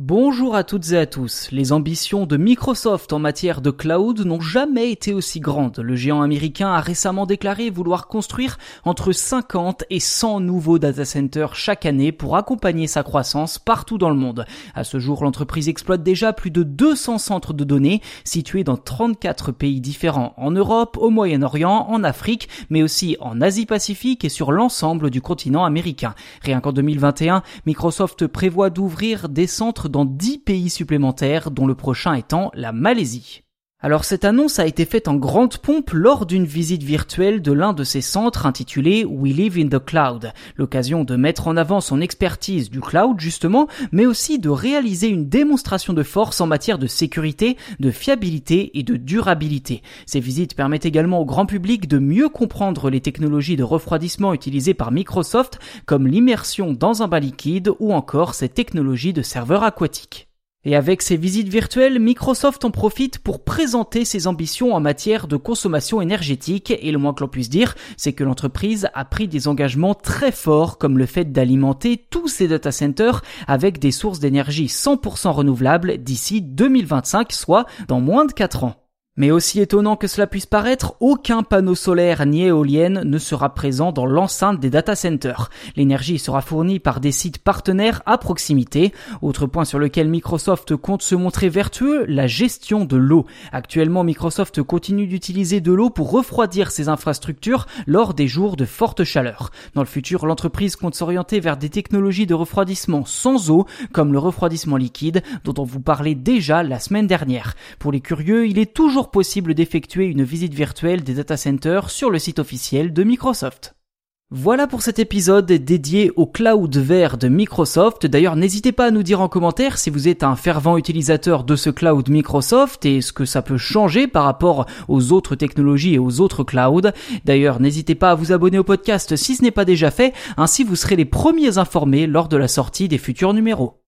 Bonjour à toutes et à tous. Les ambitions de Microsoft en matière de cloud n'ont jamais été aussi grandes. Le géant américain a récemment déclaré vouloir construire entre 50 et 100 nouveaux data centers chaque année pour accompagner sa croissance partout dans le monde. À ce jour, l'entreprise exploite déjà plus de 200 centres de données situés dans 34 pays différents en Europe, au Moyen-Orient, en Afrique, mais aussi en Asie-Pacifique et sur l'ensemble du continent américain. Rien qu'en 2021, Microsoft prévoit d'ouvrir des centres dans 10 pays supplémentaires, dont le prochain étant la Malaisie. Alors cette annonce a été faite en grande pompe lors d'une visite virtuelle de l'un de ses centres intitulé We Live in the Cloud, l'occasion de mettre en avant son expertise du cloud justement, mais aussi de réaliser une démonstration de force en matière de sécurité, de fiabilité et de durabilité. Ces visites permettent également au grand public de mieux comprendre les technologies de refroidissement utilisées par Microsoft, comme l'immersion dans un bain liquide ou encore ces technologies de serveurs aquatiques. Et avec ces visites virtuelles, Microsoft en profite pour présenter ses ambitions en matière de consommation énergétique et le moins que l'on puisse dire, c'est que l'entreprise a pris des engagements très forts comme le fait d'alimenter tous ses data centers avec des sources d'énergie 100% renouvelables d'ici 2025, soit dans moins de 4 ans. Mais aussi étonnant que cela puisse paraître, aucun panneau solaire ni éolienne ne sera présent dans l'enceinte des data centers. L'énergie sera fournie par des sites partenaires à proximité. Autre point sur lequel Microsoft compte se montrer vertueux, la gestion de l'eau. Actuellement, Microsoft continue d'utiliser de l'eau pour refroidir ses infrastructures lors des jours de forte chaleur. Dans le futur, l'entreprise compte s'orienter vers des technologies de refroidissement sans eau, comme le refroidissement liquide, dont on vous parlait déjà la semaine dernière. Pour les curieux, il est possible d'effectuer une visite virtuelle des data centers sur le site officiel de Microsoft. Voilà pour cet épisode dédié au cloud vert de Microsoft. D'ailleurs, n'hésitez pas à nous dire en commentaire si vous êtes un fervent utilisateur de ce cloud Microsoft et ce que ça peut changer par rapport aux autres technologies et aux autres clouds. D'ailleurs, n'hésitez pas à vous abonner au podcast si ce n'est pas déjà fait, ainsi vous serez les premiers informés lors de la sortie des futurs numéros.